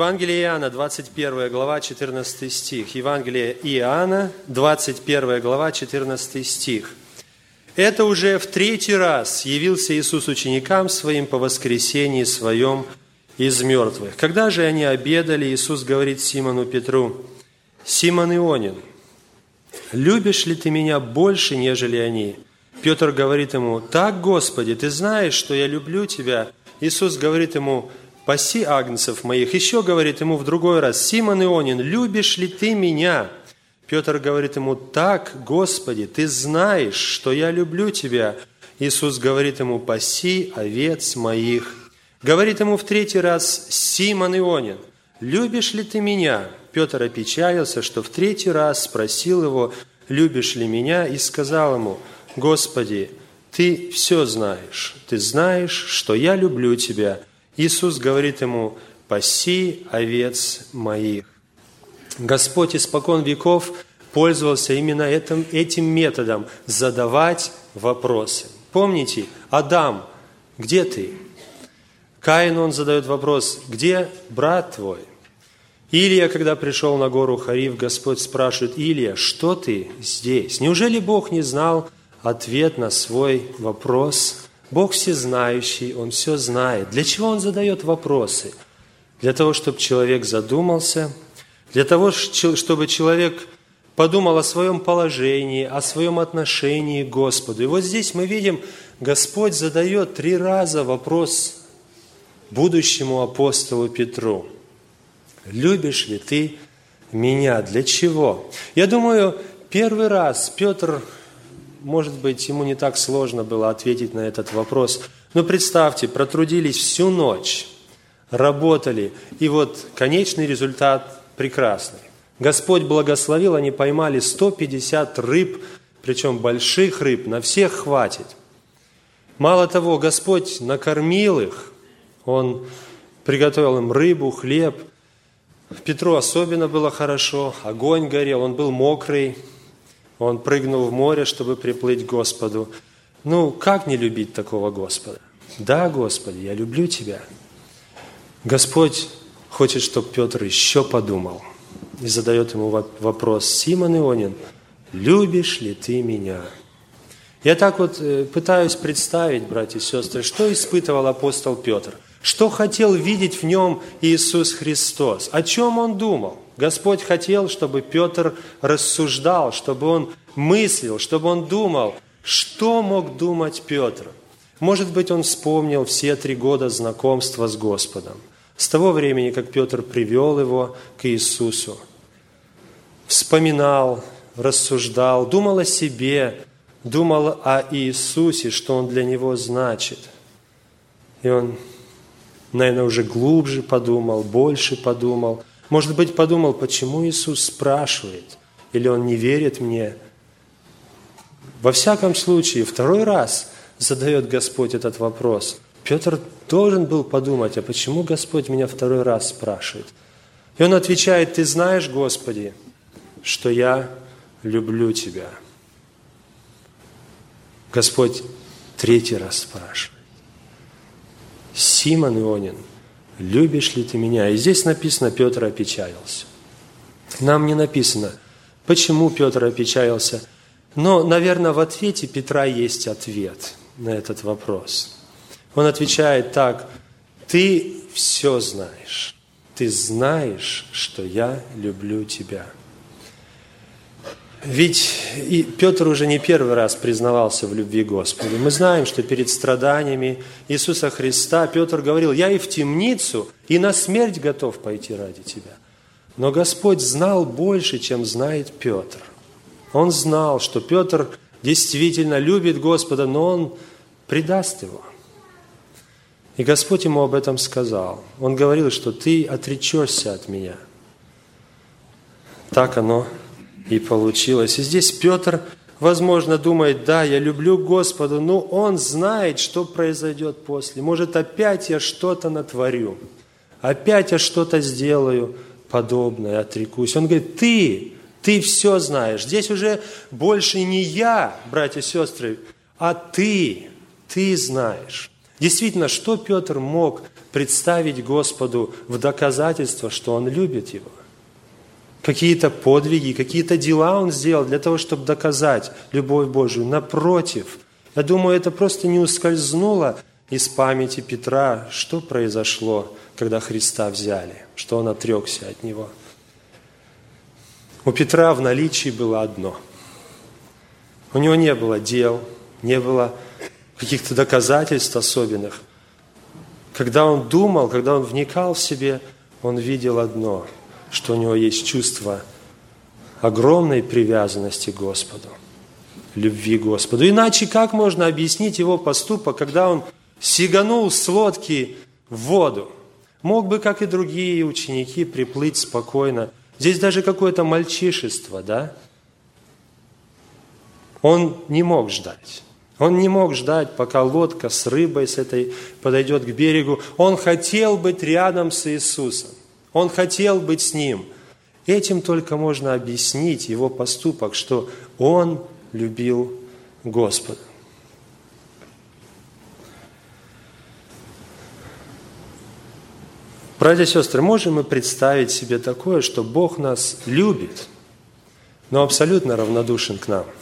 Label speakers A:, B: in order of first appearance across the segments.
A: Евангелие Иоанна, 21 глава, 14 стих. Евангелие Иоанна, 21 глава, 14 стих. Это уже в третий раз явился Иисус ученикам своим по воскресении своем из мертвых. Когда же они обедали, Иисус говорит Симону Петру, «Симон Ионин, любишь ли ты меня больше, нежели они?» Петр говорит ему, «Так, Господи, ты знаешь, что я люблю тебя». Иисус говорит ему, паси агнцев моих. Еще говорит ему в другой раз, Симон Ионин, любишь ли ты меня? Петр говорит ему, так, Господи, ты знаешь, что я люблю тебя. Иисус говорит ему, паси овец моих. Говорит ему в третий раз, Симон Ионин, любишь ли ты меня? Петр опечалился, что в третий раз спросил его, любишь ли меня, и сказал ему, Господи, ты все знаешь, ты знаешь, что я люблю тебя – Иисус говорит ему, «Паси овец моих». Господь испокон веков пользовался именно этим, этим методом – задавать вопросы. Помните, Адам, где ты? Каин, он задает вопрос, где брат твой? Илия, когда пришел на гору Хариф, Господь спрашивает, Илия, что ты здесь? Неужели Бог не знал ответ на свой вопрос? Бог всезнающий, Он все знает. Для чего Он задает вопросы? Для того, чтобы человек задумался, для того, чтобы человек подумал о своем положении, о своем отношении к Господу. И вот здесь мы видим, Господь задает три раза вопрос будущему апостолу Петру. «Любишь ли ты меня? Для чего?» Я думаю, первый раз Петр может быть, ему не так сложно было ответить на этот вопрос. Но представьте, протрудились всю ночь, работали, и вот конечный результат прекрасный. Господь благословил, они поймали 150 рыб, причем больших рыб, на всех хватит. Мало того, Господь накормил их, Он приготовил им рыбу, хлеб. Петру особенно было хорошо, огонь горел, он был мокрый, он прыгнул в море, чтобы приплыть к Господу. Ну, как не любить такого Господа? Да, Господи, я люблю Тебя. Господь хочет, чтобы Петр еще подумал и задает ему вопрос, Симон Ионин, любишь ли ты меня? Я так вот э, пытаюсь представить, братья и сестры, что испытывал апостол Петр, что хотел видеть в нем Иисус Христос, о чем он думал – Господь хотел, чтобы Петр рассуждал, чтобы он мыслил, чтобы он думал, что мог думать Петр. Может быть, он вспомнил все три года знакомства с Господом, с того времени, как Петр привел его к Иисусу. Вспоминал, рассуждал, думал о себе, думал о Иисусе, что Он для него значит. И он, наверное, уже глубже подумал, больше подумал – может быть, подумал, почему Иисус спрашивает, или Он не верит мне. Во всяком случае, второй раз задает Господь этот вопрос. Петр должен был подумать, а почему Господь меня второй раз спрашивает? И он отвечает, ты знаешь, Господи, что я люблю Тебя. Господь третий раз спрашивает. Симон Ионин – любишь ли ты меня? И здесь написано, Петр опечалился. Нам не написано, почему Петр опечалился. Но, наверное, в ответе Петра есть ответ на этот вопрос. Он отвечает так, ты все знаешь, ты знаешь, что я люблю тебя – ведь и Петр уже не первый раз признавался в любви Господу. Мы знаем, что перед страданиями Иисуса Христа Петр говорил, я и в темницу, и на смерть готов пойти ради тебя. Но Господь знал больше, чем знает Петр. Он знал, что Петр действительно любит Господа, но он предаст его. И Господь ему об этом сказал. Он говорил, что ты отречешься от меня. Так оно и получилось. И здесь Петр, возможно, думает, да, я люблю Господа, но он знает, что произойдет после. Может, опять я что-то натворю, опять я что-то сделаю подобное, отрекусь. Он говорит, ты, ты все знаешь. Здесь уже больше не я, братья и сестры, а ты, ты знаешь. Действительно, что Петр мог представить Господу в доказательство, что он любит его? Какие-то подвиги, какие-то дела он сделал для того, чтобы доказать любовь Божию. Напротив, я думаю, это просто не ускользнуло из памяти Петра, что произошло, когда Христа взяли, что он отрекся от Него. У Петра в наличии было одно. У него не было дел, не было каких-то доказательств особенных. Когда он думал, когда он вникал в себе, он видел одно, что у него есть чувство огромной привязанности к Господу, любви к Господу. Иначе как можно объяснить его поступок, когда он сиганул с лодки в воду? Мог бы, как и другие ученики, приплыть спокойно. Здесь даже какое-то мальчишество, да? Он не мог ждать. Он не мог ждать, пока лодка с рыбой с этой подойдет к берегу. Он хотел быть рядом с Иисусом. Он хотел быть с Ним. Этим только можно объяснить его поступок, что он любил Господа. Братья и сестры, можем мы представить себе такое, что Бог нас любит, но абсолютно равнодушен к нам –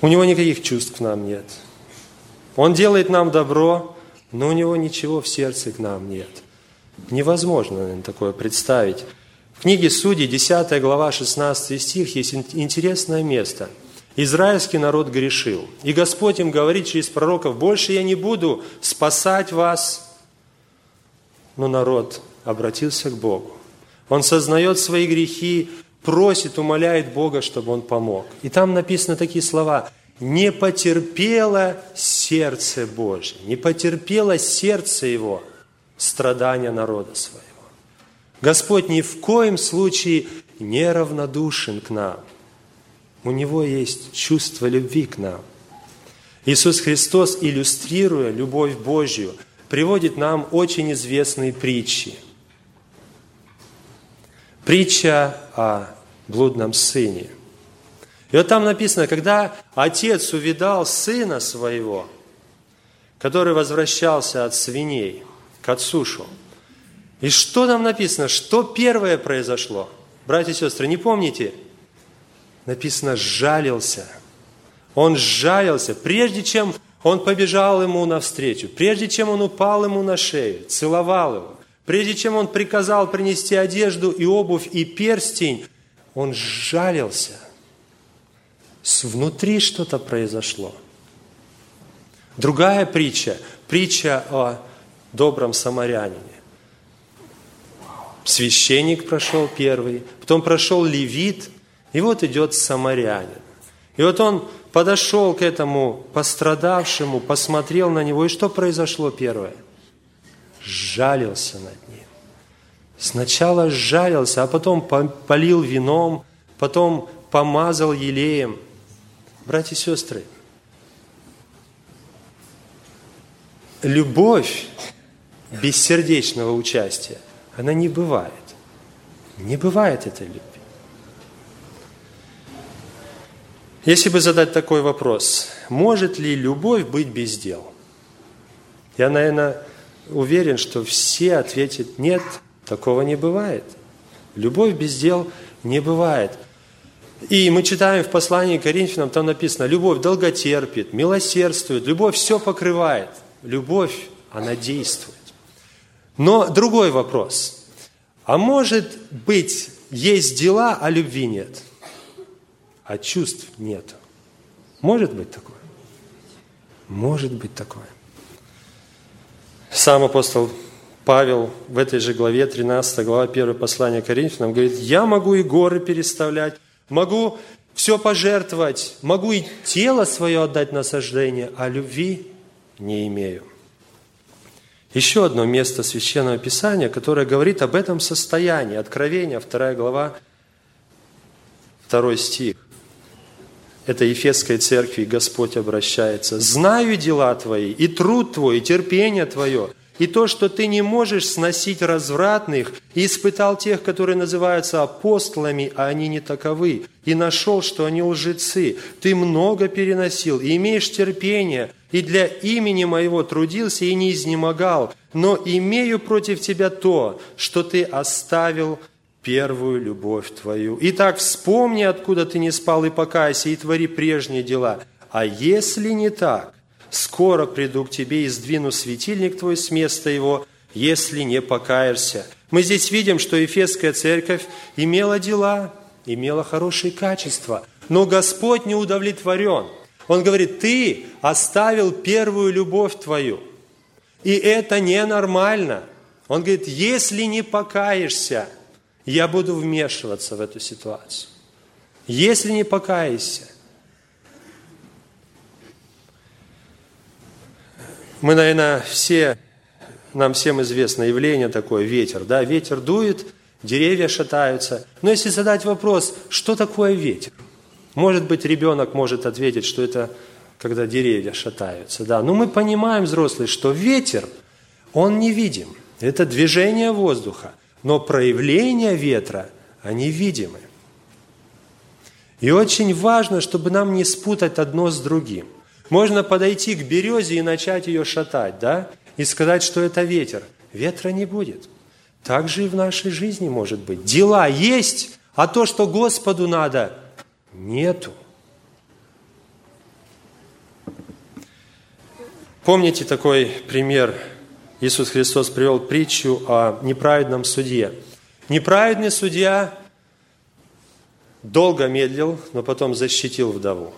A: у него никаких чувств к нам нет. Он делает нам добро, но у него ничего в сердце к нам нет. Невозможно такое представить. В книге Судей, 10 глава, 16 стих, есть интересное место. Израильский народ грешил. И Господь им говорит через пророков, больше я не буду спасать вас. Но народ обратился к Богу. Он сознает свои грехи, просит, умоляет Бога, чтобы он помог. И там написаны такие слова. «Не потерпело сердце Божье, не потерпело сердце его страдания народа своего». Господь ни в коем случае не равнодушен к нам. У Него есть чувство любви к нам. Иисус Христос, иллюстрируя любовь Божью, приводит нам очень известные притчи. Притча о блудном сыне. И вот там написано, когда отец увидал сына своего, который возвращался от свиней к отцу шел. И что там написано? Что первое произошло? Братья и сестры, не помните? Написано «сжалился». Он сжалился, прежде чем он побежал ему навстречу, прежде чем он упал ему на шею, целовал его, прежде чем он приказал принести одежду и обувь и перстень, он сжалился. С внутри что-то произошло. Другая притча, притча о добром самарянине. Священник прошел первый, потом прошел левит, и вот идет самарянин. И вот он подошел к этому пострадавшему, посмотрел на него, и что произошло первое? Жалился над ним. Сначала сжалился, а потом полил вином, потом помазал елеем. Братья и сестры, любовь без сердечного участия, она не бывает. Не бывает этой любви. Если бы задать такой вопрос, может ли любовь быть без дел? Я, наверное, уверен, что все ответят нет – Такого не бывает. Любовь без дел не бывает. И мы читаем в послании к Коринфянам, там написано, любовь долготерпит, милосердствует, любовь все покрывает. Любовь, она действует. Но другой вопрос. А может быть, есть дела, а любви нет? А чувств нет? Может быть такое? Может быть такое. Сам апостол Павел в этой же главе, 13 глава, 1 послание Коринфянам, говорит, я могу и горы переставлять, могу все пожертвовать, могу и тело свое отдать на сожжение, а любви не имею. Еще одно место Священного Писания, которое говорит об этом состоянии. Откровение, 2 глава, второй стих. Это Ефесской церкви Господь обращается. «Знаю дела твои, и труд твой, и терпение твое, и то, что ты не можешь сносить развратных, и испытал тех, которые называются апостолами, а они не таковы, и нашел, что они лжецы. Ты много переносил, и имеешь терпение, и для имени моего трудился и не изнемогал, но имею против тебя то, что ты оставил первую любовь твою. Итак, вспомни, откуда ты не спал, и покайся, и твори прежние дела. А если не так, скоро приду к тебе и сдвину светильник твой с места его, если не покаешься. Мы здесь видим, что Ефесская церковь имела дела, имела хорошие качества, но Господь не удовлетворен. Он говорит, ты оставил первую любовь твою, и это ненормально. Он говорит, если не покаешься, я буду вмешиваться в эту ситуацию. Если не покаешься, Мы, наверное, все, нам всем известно явление такое, ветер. Да? Ветер дует, деревья шатаются. Но если задать вопрос, что такое ветер? Может быть, ребенок может ответить, что это когда деревья шатаются. Да? Но мы понимаем, взрослые, что ветер, он невидим. Это движение воздуха. Но проявления ветра, они видимы. И очень важно, чтобы нам не спутать одно с другим. Можно подойти к березе и начать ее шатать, да? И сказать, что это ветер. Ветра не будет. Так же и в нашей жизни может быть. Дела есть, а то, что Господу надо, нету. Помните такой пример? Иисус Христос привел притчу о неправедном судье. Неправедный судья долго медлил, но потом защитил вдову.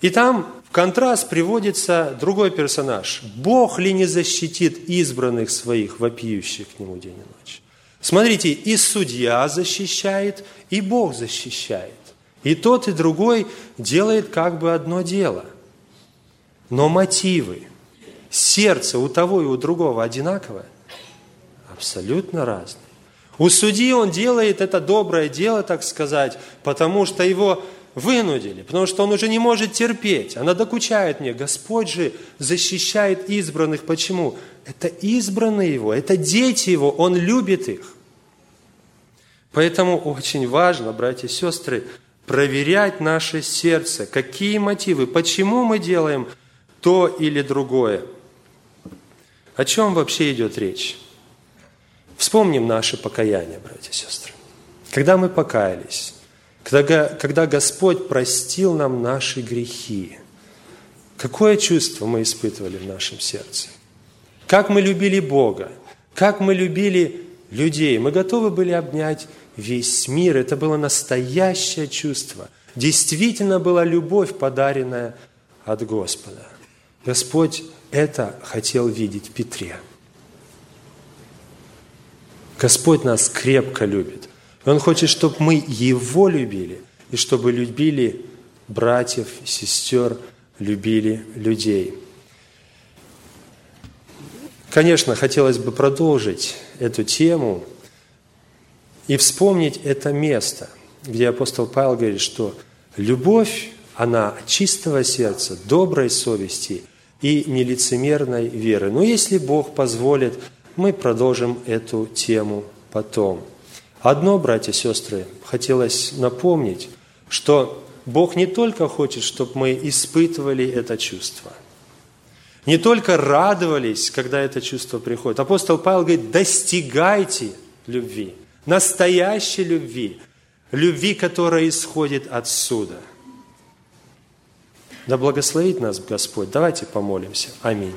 A: И там в контраст приводится другой персонаж. Бог ли не защитит избранных своих, вопиющих к Нему день и ночь? Смотрите, и судья защищает, и Бог защищает. И тот, и другой делает как бы одно дело. Но мотивы, сердце у того и у другого одинаковое? Абсолютно разные. У судьи он делает это доброе дело, так сказать, потому что его вынудили, потому что он уже не может терпеть. Она докучает мне. Господь же защищает избранных. Почему? Это избранные его, это дети его, он любит их. Поэтому очень важно, братья и сестры, проверять наше сердце, какие мотивы, почему мы делаем то или другое. О чем вообще идет речь? Вспомним наше покаяние, братья и сестры. Когда мы покаялись, когда, когда Господь простил нам наши грехи, какое чувство мы испытывали в нашем сердце? Как мы любили Бога? Как мы любили людей? Мы готовы были обнять весь мир. Это было настоящее чувство. Действительно была любовь, подаренная от Господа. Господь это хотел видеть в Петре. Господь нас крепко любит. Он хочет, чтобы мы Его любили, и чтобы любили братьев, сестер, любили людей. Конечно, хотелось бы продолжить эту тему и вспомнить это место, где апостол Павел говорит, что любовь, она от чистого сердца, доброй совести и нелицемерной веры. Но если Бог позволит, мы продолжим эту тему потом – Одно, братья и сестры, хотелось напомнить, что Бог не только хочет, чтобы мы испытывали это чувство, не только радовались, когда это чувство приходит. Апостол Павел говорит, достигайте любви, настоящей любви, любви, которая исходит отсюда. Да благословит нас Господь. Давайте помолимся. Аминь.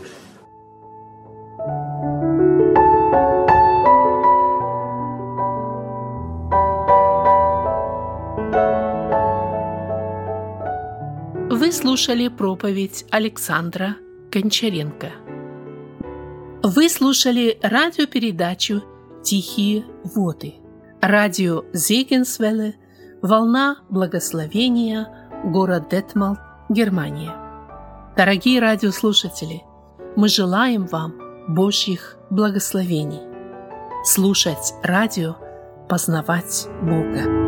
B: Слушали проповедь Александра Гончаренко. Вы слушали радиопередачу «Тихие воды». Радио Зегенсвелле, «Волна благословения», город Детмалт, Германия. Дорогие радиослушатели, мы желаем вам Божьих благословений. Слушать радио, познавать Бога.